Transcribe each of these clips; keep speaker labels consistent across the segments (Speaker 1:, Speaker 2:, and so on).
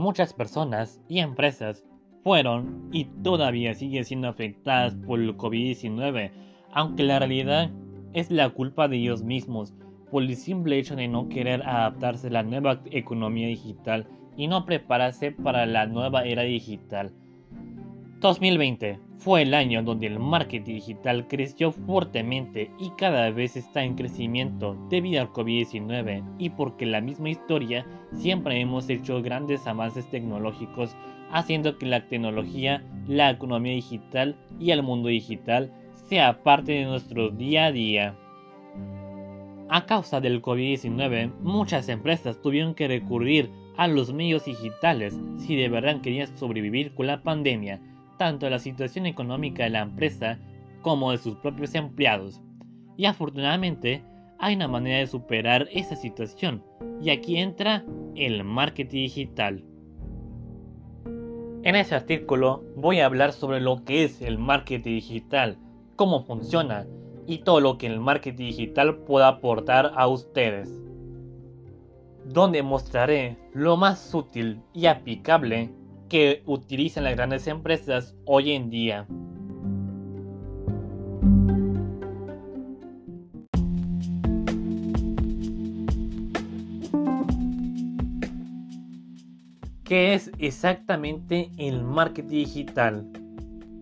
Speaker 1: Muchas personas y empresas fueron y todavía siguen siendo afectadas por el COVID-19, aunque la realidad es la culpa de ellos mismos por el simple hecho de no querer adaptarse a la nueva economía digital y no prepararse para la nueva era digital. 2020 fue el año donde el marketing digital creció fuertemente y cada vez está en crecimiento debido al COVID-19 y porque la misma historia siempre hemos hecho grandes avances tecnológicos haciendo que la tecnología, la economía digital y el mundo digital sea parte de nuestro día a día. A causa del COVID-19, muchas empresas tuvieron que recurrir a los medios digitales si de verdad querían sobrevivir con la pandemia tanto la situación económica de la empresa como de sus propios empleados. Y afortunadamente hay una manera de superar esa situación, y aquí entra el marketing digital. En este artículo voy a hablar sobre lo que es el marketing digital, cómo funciona y todo lo que el marketing digital pueda aportar a ustedes. Donde mostraré lo más útil y aplicable que utilizan las grandes empresas hoy en día. ¿Qué es exactamente el marketing digital?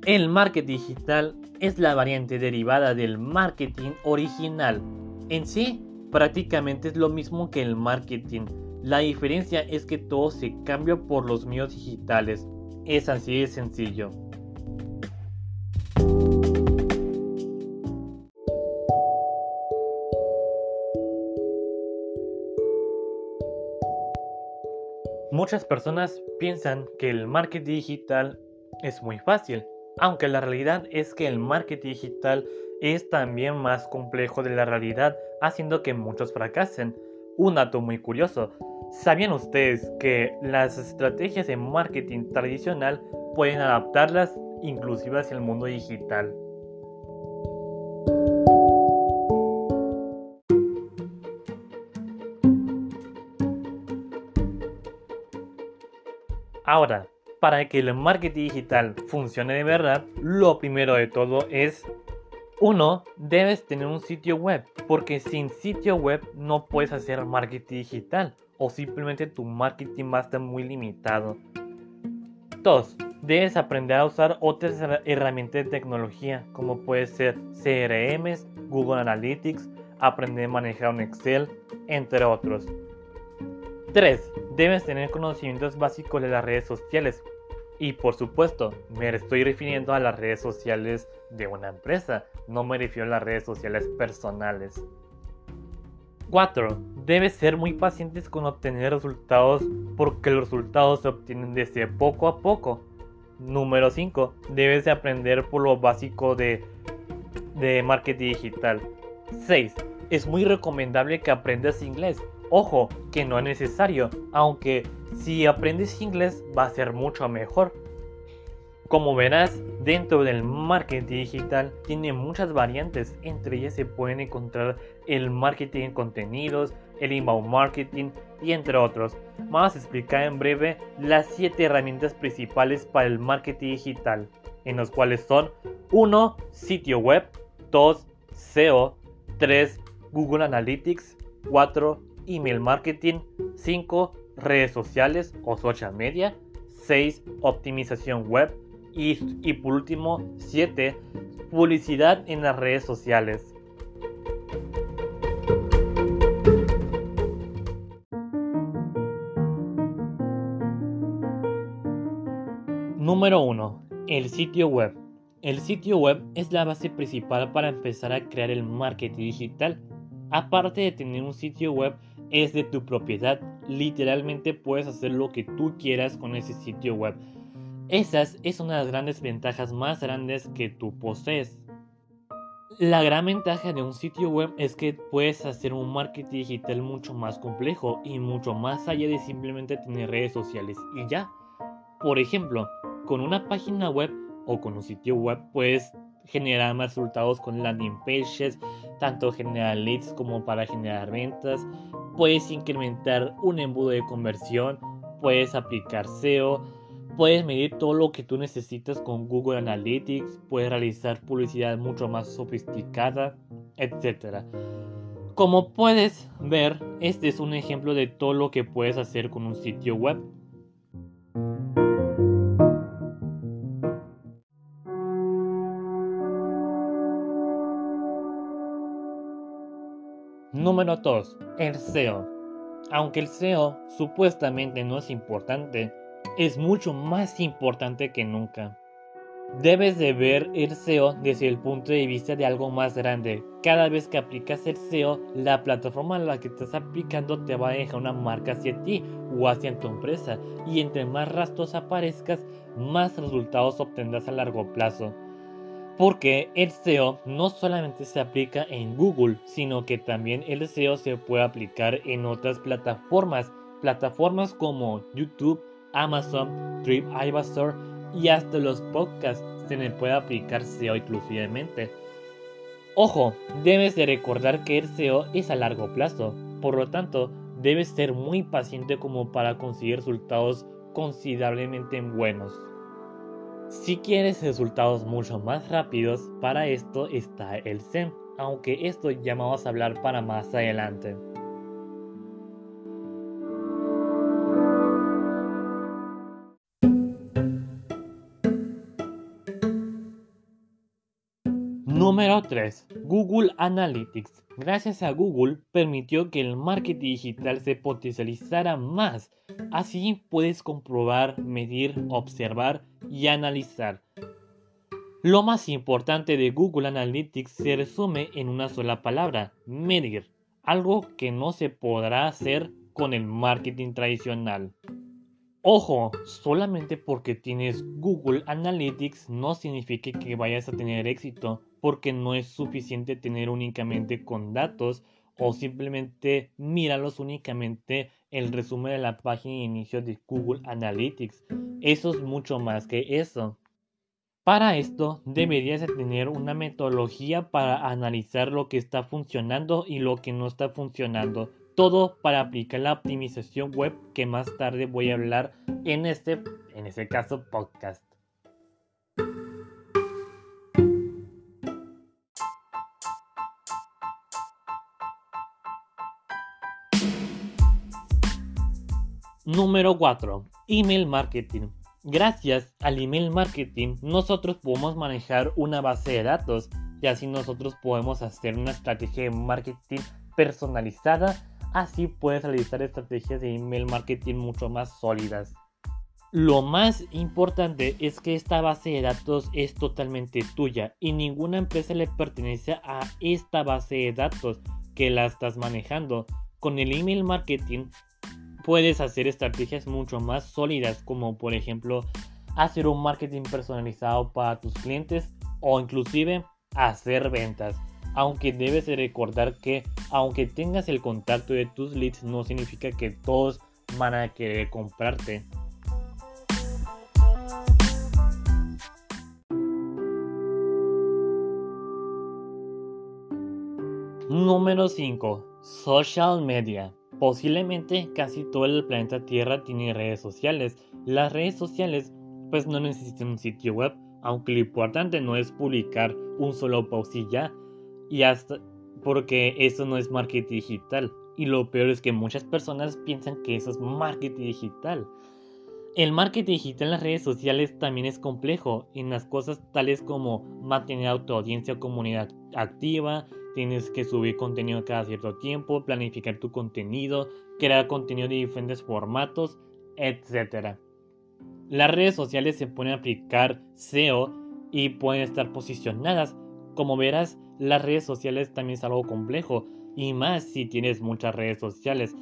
Speaker 1: El marketing digital es la variante derivada del marketing original. En sí, prácticamente es lo mismo que el marketing la diferencia es que todo se cambia por los medios digitales. Es así de sencillo. Muchas personas piensan que el marketing digital es muy fácil, aunque la realidad es que el marketing digital es también más complejo de la realidad, haciendo que muchos fracasen. Un dato muy curioso, ¿sabían ustedes que las estrategias de marketing tradicional pueden adaptarlas inclusive hacia el mundo digital? Ahora, para que el marketing digital funcione de verdad, lo primero de todo es 1. Debes tener un sitio web, porque sin sitio web no puedes hacer marketing digital o simplemente tu marketing va a estar muy limitado. 2. Debes aprender a usar otras herramientas de tecnología, como puede ser CRMs, Google Analytics, aprender a manejar un Excel, entre otros. 3. Debes tener conocimientos básicos de las redes sociales, y por supuesto, me estoy refiriendo a las redes sociales de una empresa, no me refiero a las redes sociales personales. 4. Debes ser muy pacientes con obtener resultados porque los resultados se obtienen desde poco a poco. Número 5. Debes aprender por lo básico de, de marketing digital. 6. Es muy recomendable que aprendas inglés. Ojo, que no es necesario, aunque si aprendes inglés va a ser mucho mejor. Como verás, dentro del marketing digital tiene muchas variantes, entre ellas se pueden encontrar el marketing en contenidos, el inbound marketing y entre otros. Vamos a explicar en breve las 7 herramientas principales para el marketing digital, en los cuales son 1. Sitio web, 2. SEO, 3. Google Analytics, 4 email marketing, 5 redes sociales o social media, 6 optimización web y, y por último 7 publicidad en las redes sociales. Número 1. El sitio web. El sitio web es la base principal para empezar a crear el marketing digital. Aparte de tener un sitio web, es de tu propiedad. Literalmente puedes hacer lo que tú quieras con ese sitio web. Esas es una de las grandes ventajas más grandes que tú posees. La gran ventaja de un sitio web es que puedes hacer un marketing digital mucho más complejo y mucho más allá de simplemente tener redes sociales y ya. Por ejemplo, con una página web o con un sitio web puedes generar más resultados con landing pages, tanto generar leads como para generar ventas, puedes incrementar un embudo de conversión, puedes aplicar SEO, puedes medir todo lo que tú necesitas con Google Analytics, puedes realizar publicidad mucho más sofisticada, etc. Como puedes ver, este es un ejemplo de todo lo que puedes hacer con un sitio web. Número 2. El SEO. Aunque el SEO supuestamente no es importante, es mucho más importante que nunca. Debes de ver el SEO desde el punto de vista de algo más grande. Cada vez que aplicas el SEO, la plataforma a la que estás aplicando te va a dejar una marca hacia ti o hacia tu empresa. Y entre más rastros aparezcas, más resultados obtendrás a largo plazo. Porque el SEO no solamente se aplica en Google, sino que también el SEO se puede aplicar en otras plataformas. Plataformas como YouTube, Amazon, TripAdvisor y hasta los podcasts se le puede aplicar SEO exclusivamente. Ojo, debes de recordar que el SEO es a largo plazo, por lo tanto, debes ser muy paciente como para conseguir resultados considerablemente buenos. Si quieres resultados mucho más rápidos, para esto está el SEM, aunque esto ya vamos a hablar para más adelante. Número 3. Google Analytics. Gracias a Google permitió que el marketing digital se potencializara más. Así puedes comprobar, medir, observar y analizar. Lo más importante de Google Analytics se resume en una sola palabra, medir, algo que no se podrá hacer con el marketing tradicional. Ojo, solamente porque tienes Google Analytics no significa que vayas a tener éxito porque no es suficiente tener únicamente con datos o simplemente míralos únicamente el resumen de la página de inicio de Google Analytics. Eso es mucho más que eso. Para esto deberías de tener una metodología para analizar lo que está funcionando y lo que no está funcionando. Todo para aplicar la optimización web que más tarde voy a hablar en este, en este caso, podcast. Número 4. Email marketing. Gracias al email marketing nosotros podemos manejar una base de datos y así nosotros podemos hacer una estrategia de marketing personalizada. Así puedes realizar estrategias de email marketing mucho más sólidas. Lo más importante es que esta base de datos es totalmente tuya y ninguna empresa le pertenece a esta base de datos que la estás manejando. Con el email marketing puedes hacer estrategias mucho más sólidas, como por ejemplo hacer un marketing personalizado para tus clientes o inclusive hacer ventas. Aunque debes recordar que aunque tengas el contacto de tus leads no significa que todos van a querer comprarte. Número 5. Social Media. Posiblemente casi todo el planeta Tierra tiene redes sociales. Las redes sociales pues no necesitan un sitio web, aunque lo importante no es publicar un solo post y ya, y hasta porque eso no es marketing digital. Y lo peor es que muchas personas piensan que eso es marketing digital. El marketing digital en las redes sociales también es complejo en las cosas tales como mantener a tu audiencia o comunidad activa, tienes que subir contenido cada cierto tiempo, planificar tu contenido, crear contenido de diferentes formatos, etc. Las redes sociales se pueden aplicar SEO y pueden estar posicionadas. Como verás, las redes sociales también es algo complejo y más si tienes muchas redes sociales.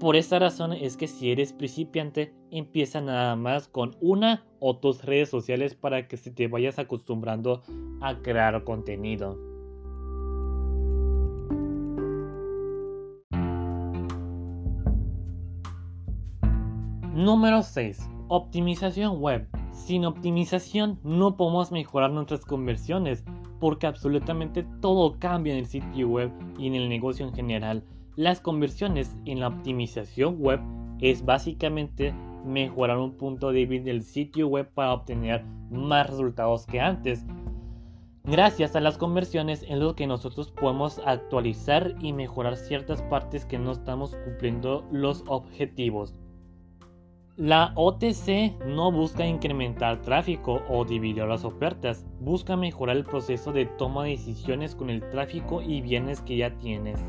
Speaker 1: Por esta razón es que si eres principiante, empieza nada más con una o dos redes sociales para que se te vayas acostumbrando a crear contenido. Número 6. Optimización web. Sin optimización no podemos mejorar nuestras conversiones porque absolutamente todo cambia en el sitio web y en el negocio en general. Las conversiones en la optimización web es básicamente mejorar un punto débil del sitio web para obtener más resultados que antes. Gracias a las conversiones en lo que nosotros podemos actualizar y mejorar ciertas partes que no estamos cumpliendo los objetivos. La OTC no busca incrementar tráfico o dividir las ofertas, busca mejorar el proceso de toma de decisiones con el tráfico y bienes que ya tienes.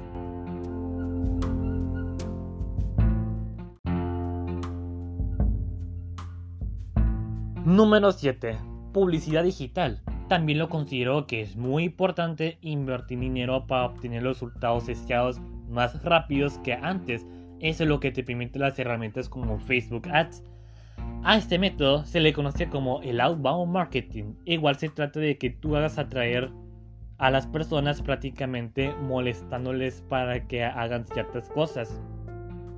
Speaker 1: Número 7. Publicidad digital. También lo considero que es muy importante invertir dinero para obtener los resultados deseados más rápidos que antes eso es lo que te permite las herramientas como Facebook Ads. A este método se le conoce como el outbound marketing. Igual se trata de que tú hagas atraer a las personas prácticamente molestándoles para que hagan ciertas cosas.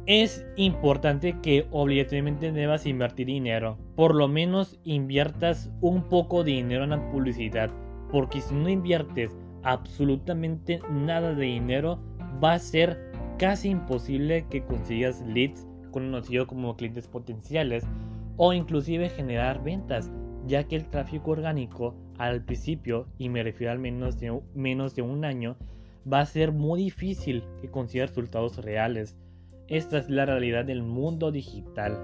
Speaker 1: Es importante que obligatoriamente debas invertir dinero. Por lo menos inviertas un poco de dinero en la publicidad. Porque si no inviertes absolutamente nada de dinero, va a ser casi imposible que consigas leads conocidos como clientes potenciales o inclusive generar ventas, ya que el tráfico orgánico al principio, y me refiero al menos de, menos de un año, va a ser muy difícil que consigas resultados reales. Esta es la realidad del mundo digital.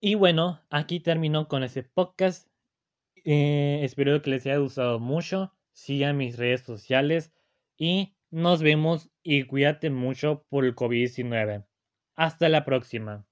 Speaker 1: Y bueno, aquí termino con ese podcast. Eh, espero que les haya gustado mucho sigan mis redes sociales y nos vemos y cuídate mucho por el COVID-19. Hasta la próxima.